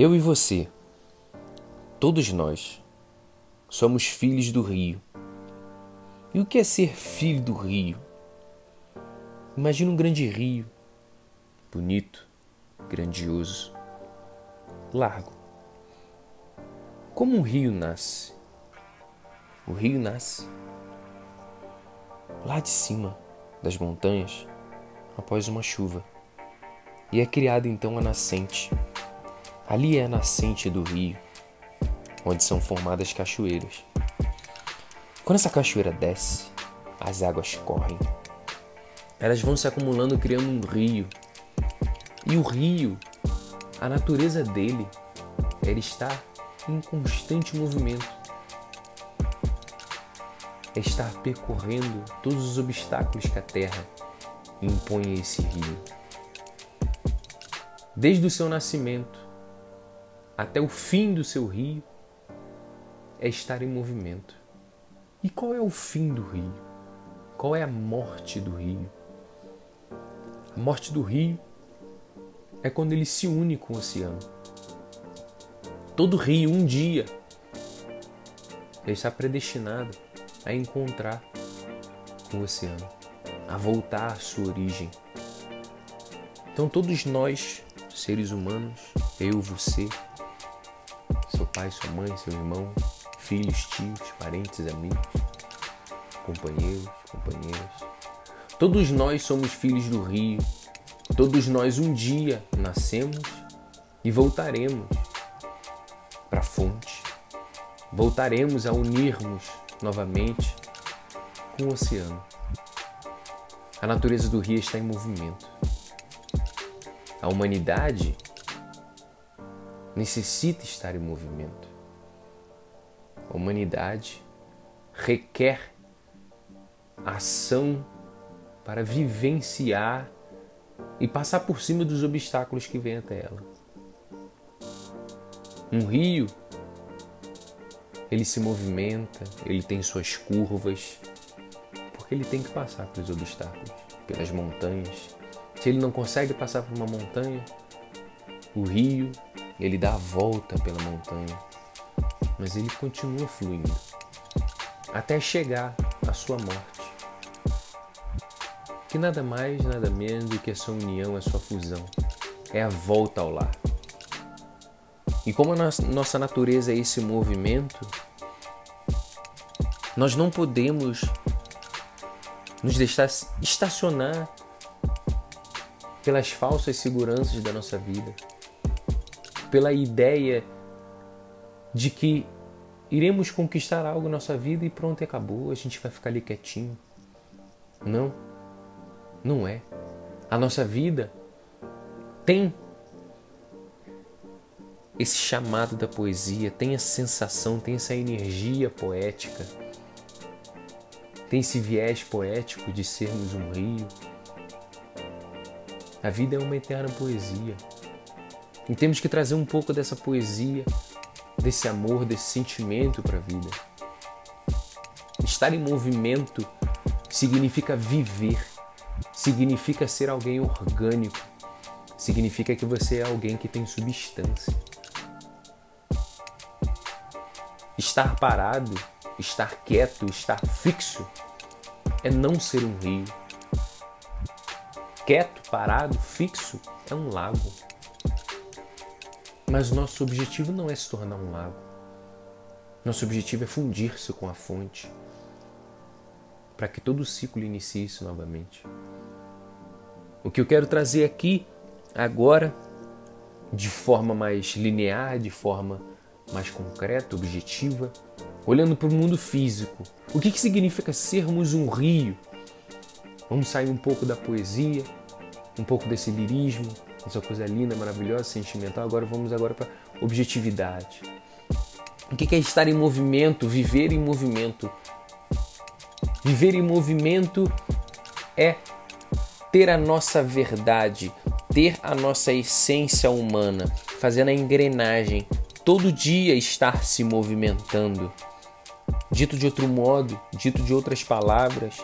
Eu e você, todos nós, somos filhos do rio. E o que é ser filho do rio? Imagina um grande rio, bonito, grandioso, largo. Como um rio nasce? O rio nasce lá de cima das montanhas após uma chuva e é criada então a nascente Ali é a nascente do rio, onde são formadas cachoeiras. Quando essa cachoeira desce, as águas correm. Elas vão se acumulando, criando um rio. E o rio, a natureza dele, ele está em constante movimento. É estar percorrendo todos os obstáculos que a terra impõe a esse rio. Desde o seu nascimento, até o fim do seu rio é estar em movimento. E qual é o fim do rio? Qual é a morte do rio? A morte do rio é quando ele se une com o oceano. Todo rio, um dia, está predestinado a encontrar com o oceano, a voltar à sua origem. Então, todos nós, seres humanos, eu, você, pai, sua mãe, seu irmão, filhos, tios, parentes, amigos, companheiros, companheiras. Todos nós somos filhos do rio. Todos nós um dia nascemos e voltaremos para a fonte. Voltaremos a unirmos novamente com o oceano. A natureza do rio está em movimento. A humanidade necessita estar em movimento. A humanidade requer ação para vivenciar e passar por cima dos obstáculos que vêm até ela. Um rio, ele se movimenta, ele tem suas curvas, porque ele tem que passar pelos obstáculos, pelas montanhas. Se ele não consegue passar por uma montanha, o rio ele dá a volta pela montanha, mas ele continua fluindo até chegar à sua morte. Que nada mais, nada menos do que a sua união, a sua fusão, é a volta ao lar. E como a nossa natureza é esse movimento, nós não podemos nos deixar estacionar pelas falsas seguranças da nossa vida pela ideia de que iremos conquistar algo na nossa vida e pronto, acabou, a gente vai ficar ali quietinho. Não, não é. A nossa vida tem esse chamado da poesia, tem essa sensação, tem essa energia poética, tem esse viés poético de sermos um rio. A vida é uma eterna poesia. E temos que trazer um pouco dessa poesia, desse amor, desse sentimento para a vida. Estar em movimento significa viver, significa ser alguém orgânico, significa que você é alguém que tem substância. Estar parado, estar quieto, estar fixo é não ser um rio. Quieto, parado, fixo é um lago. Mas nosso objetivo não é se tornar um lago. Nosso objetivo é fundir-se com a fonte, para que todo o ciclo inicie-se novamente. O que eu quero trazer aqui, agora, de forma mais linear, de forma mais concreta, objetiva, olhando para o mundo físico. O que, que significa sermos um rio? Vamos sair um pouco da poesia, um pouco desse lirismo, essa coisa linda, maravilhosa, sentimental. Agora vamos agora para objetividade. O que é estar em movimento, viver em movimento? Viver em movimento é ter a nossa verdade, ter a nossa essência humana, fazendo a engrenagem, todo dia estar se movimentando. Dito de outro modo, dito de outras palavras,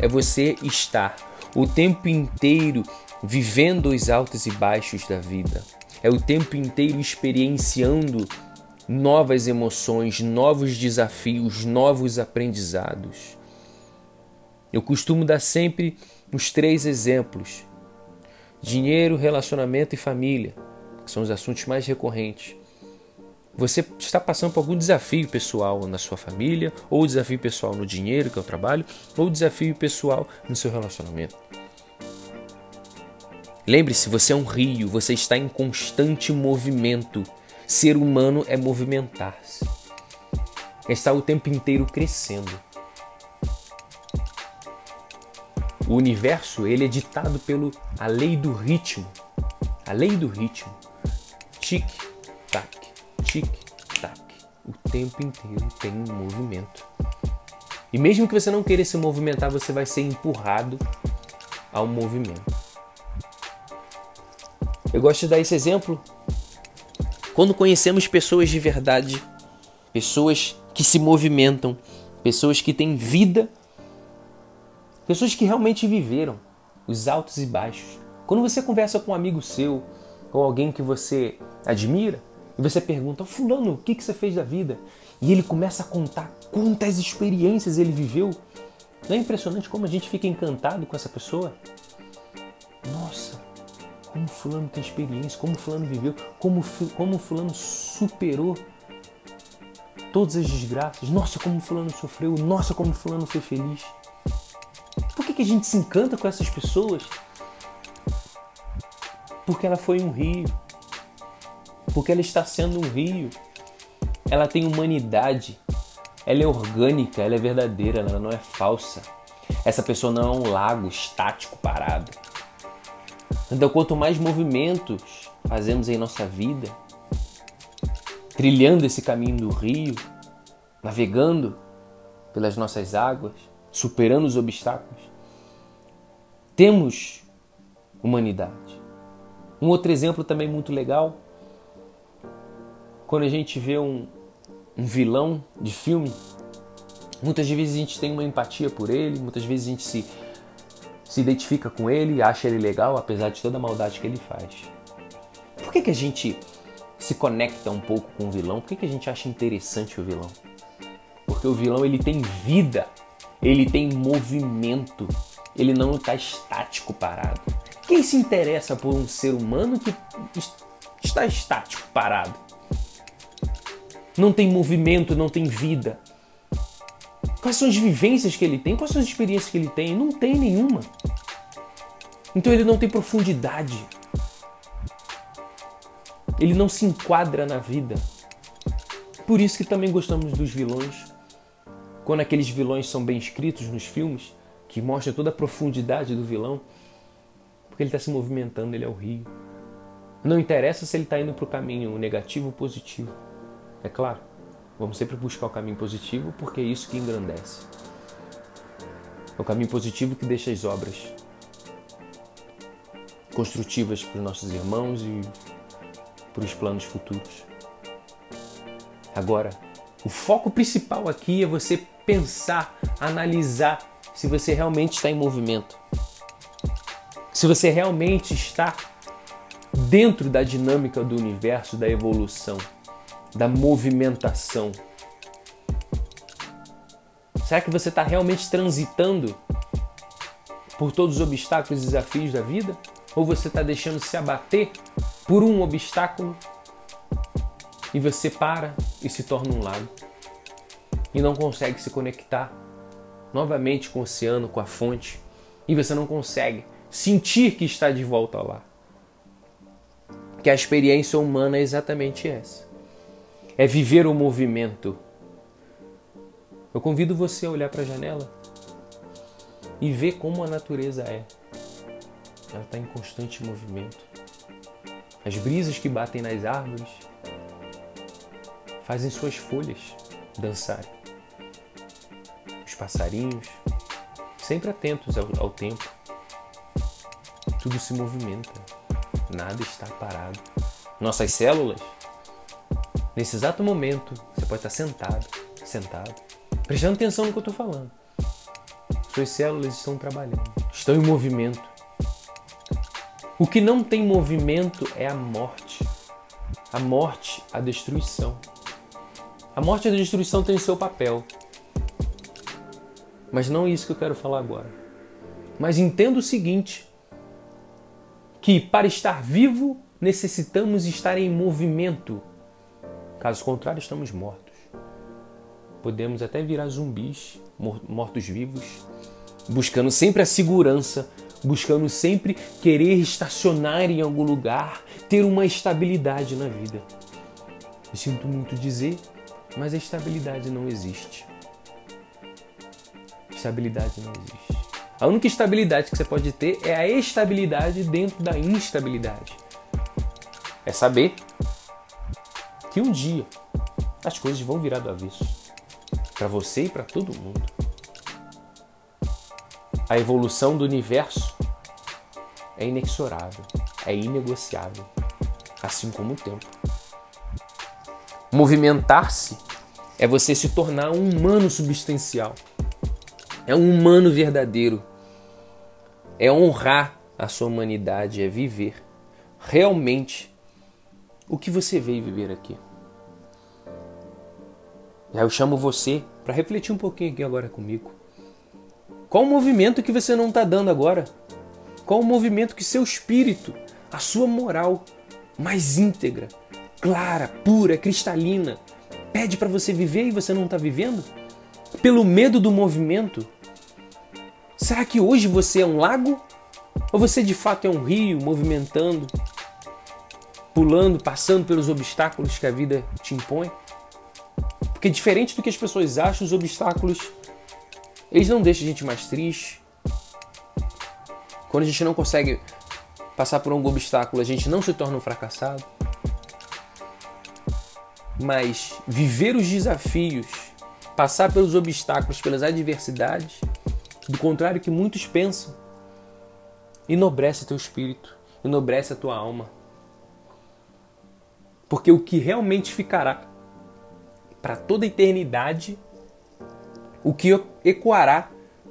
é você estar o tempo inteiro vivendo os altos e baixos da vida, é o tempo inteiro experienciando novas emoções, novos desafios, novos aprendizados. Eu costumo dar sempre os três exemplos: dinheiro, relacionamento e família, que são os assuntos mais recorrentes. Você está passando por algum desafio pessoal na sua família, ou desafio pessoal no dinheiro, que é o trabalho, ou desafio pessoal no seu relacionamento. Lembre-se, você é um rio, você está em constante movimento. Ser humano é movimentar-se. É estar o tempo inteiro crescendo. O universo ele é ditado pelo a lei do ritmo. A lei do ritmo. Tic, tac, tic, tac. O tempo inteiro tem um movimento. E mesmo que você não queira se movimentar, você vai ser empurrado ao movimento. Eu gosto de dar esse exemplo quando conhecemos pessoas de verdade, pessoas que se movimentam, pessoas que têm vida, pessoas que realmente viveram os altos e baixos. Quando você conversa com um amigo seu ou alguém que você admira e você pergunta, Fulano, o que, que você fez da vida? E ele começa a contar quantas experiências ele viveu. Não é impressionante como a gente fica encantado com essa pessoa? Como fulano tem experiência, como fulano viveu, como, como fulano superou todas as desgraças. Nossa, como fulano sofreu, nossa, como fulano foi feliz. Por que, que a gente se encanta com essas pessoas? Porque ela foi um rio. Porque ela está sendo um rio. Ela tem humanidade. Ela é orgânica, ela é verdadeira, ela não é falsa. Essa pessoa não é um lago estático parado. Então, quanto mais movimentos fazemos em nossa vida, trilhando esse caminho do rio, navegando pelas nossas águas, superando os obstáculos, temos humanidade. Um outro exemplo também muito legal, quando a gente vê um, um vilão de filme, muitas vezes a gente tem uma empatia por ele, muitas vezes a gente se se identifica com ele, acha ele legal, apesar de toda a maldade que ele faz. Por que, que a gente se conecta um pouco com o vilão? Por que, que a gente acha interessante o vilão? Porque o vilão ele tem vida, ele tem movimento, ele não está estático parado. Quem se interessa por um ser humano que está estático parado? Não tem movimento, não tem vida. Quais são as vivências que ele tem? Quais são as experiências que ele tem? Não tem nenhuma. Então ele não tem profundidade. Ele não se enquadra na vida. Por isso que também gostamos dos vilões. Quando aqueles vilões são bem escritos nos filmes, que mostra toda a profundidade do vilão, porque ele está se movimentando, ele é o rio. Não interessa se ele está indo para o caminho negativo ou positivo. É claro. Vamos sempre buscar o caminho positivo porque é isso que engrandece. É o caminho positivo que deixa as obras construtivas para os nossos irmãos e para os planos futuros. Agora, o foco principal aqui é você pensar, analisar se você realmente está em movimento. Se você realmente está dentro da dinâmica do universo, da evolução da movimentação? Será que você está realmente transitando por todos os obstáculos e desafios da vida? Ou você está deixando se abater por um obstáculo e você para e se torna um lago e não consegue se conectar novamente com o oceano, com a fonte e você não consegue sentir que está de volta lá? Que a experiência humana é exatamente essa é viver o movimento. Eu convido você a olhar para a janela e ver como a natureza é. Ela está em constante movimento. As brisas que batem nas árvores fazem suas folhas dançarem. Os passarinhos, sempre atentos ao, ao tempo, tudo se movimenta, nada está parado. Nossas células Nesse exato momento, você pode estar sentado, sentado, prestando atenção no que eu estou falando. Suas células estão trabalhando, estão em movimento. O que não tem movimento é a morte. a morte, a destruição. A morte e a destruição têm seu papel. Mas não é isso que eu quero falar agora. Mas entenda o seguinte: que para estar vivo necessitamos estar em movimento. Caso contrário, estamos mortos. Podemos até virar zumbis, mortos-vivos, buscando sempre a segurança, buscando sempre querer estacionar em algum lugar, ter uma estabilidade na vida. Eu sinto muito dizer, mas a estabilidade não existe. Estabilidade não existe. A única estabilidade que você pode ter é a estabilidade dentro da instabilidade. É saber que um dia as coisas vão virar do avesso para você e para todo mundo. A evolução do universo é inexorável, é inegociável, assim como o tempo. Movimentar-se é você se tornar um humano substancial. É um humano verdadeiro. É honrar a sua humanidade, é viver realmente o que você veio viver aqui. Aí eu chamo você para refletir um pouquinho aqui agora comigo. Qual o movimento que você não está dando agora? Qual o movimento que seu espírito, a sua moral mais íntegra, clara, pura, cristalina, pede para você viver e você não está vivendo? Pelo medo do movimento? Será que hoje você é um lago? Ou você de fato é um rio movimentando, pulando, passando pelos obstáculos que a vida te impõe? Porque diferente do que as pessoas acham, os obstáculos eles não deixam a gente mais triste. Quando a gente não consegue passar por algum obstáculo, a gente não se torna um fracassado. Mas viver os desafios, passar pelos obstáculos, pelas adversidades, do contrário que muitos pensam, enobrece teu espírito, enobrece a tua alma. Porque o que realmente ficará para toda eternidade, o que ecoará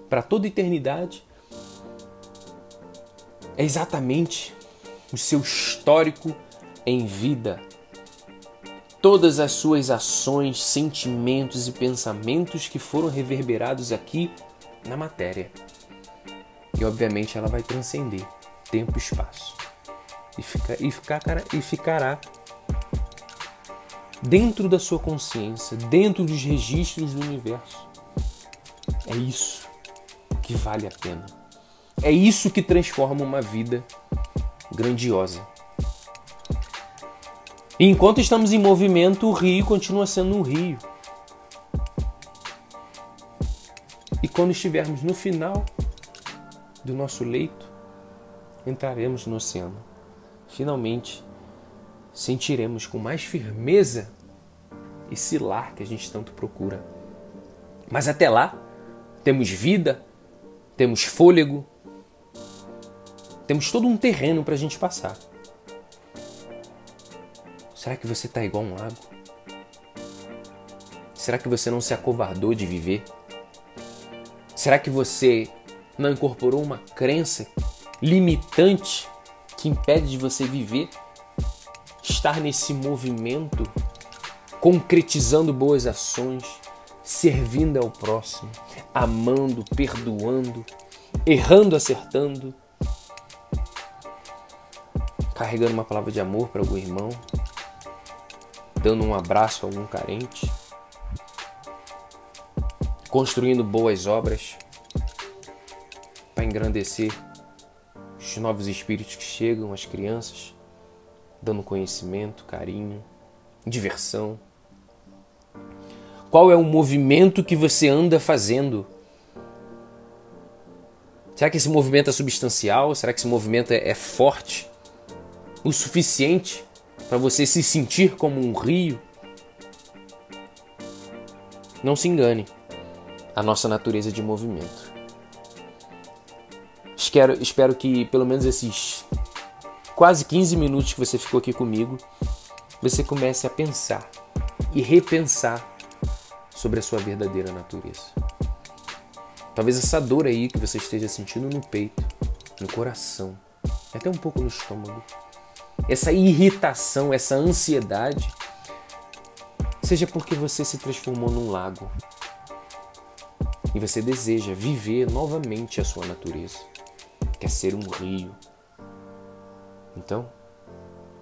para toda eternidade, é exatamente o seu histórico em vida. Todas as suas ações, sentimentos e pensamentos que foram reverberados aqui na matéria. E obviamente ela vai transcender tempo e espaço. E, fica, e, ficar, e ficará dentro da sua consciência, dentro dos registros do universo. É isso que vale a pena. É isso que transforma uma vida grandiosa. E enquanto estamos em movimento, o rio continua sendo um rio. E quando estivermos no final do nosso leito, entraremos no oceano. Finalmente, sentiremos com mais firmeza esse lar que a gente tanto procura. Mas até lá, temos vida, temos fôlego, temos todo um terreno para a gente passar. Será que você está igual um lago? Será que você não se acovardou de viver? Será que você não incorporou uma crença limitante que impede de você viver? Estar nesse movimento, concretizando boas ações, servindo ao próximo, amando, perdoando, errando, acertando, carregando uma palavra de amor para algum irmão, dando um abraço a algum carente, construindo boas obras para engrandecer os novos espíritos que chegam, as crianças, dando conhecimento, carinho, diversão. Qual é o movimento que você anda fazendo? Será que esse movimento é substancial? Será que esse movimento é, é forte o suficiente para você se sentir como um rio? Não se engane, a nossa natureza de movimento. Espero, espero que pelo menos esses quase 15 minutos que você ficou aqui comigo, você comece a pensar e repensar sobre a sua verdadeira natureza. Talvez essa dor aí que você esteja sentindo no peito, no coração, até um pouco no estômago, essa irritação, essa ansiedade, seja porque você se transformou num lago e você deseja viver novamente a sua natureza, quer ser um rio. Então,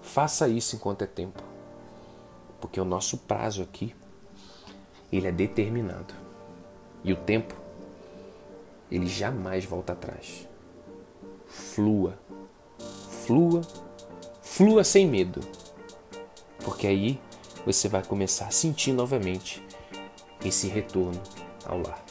faça isso enquanto é tempo, porque o nosso prazo aqui ele é determinado e o tempo ele jamais volta atrás. Flua, flua, flua sem medo, porque aí você vai começar a sentir novamente esse retorno ao lar.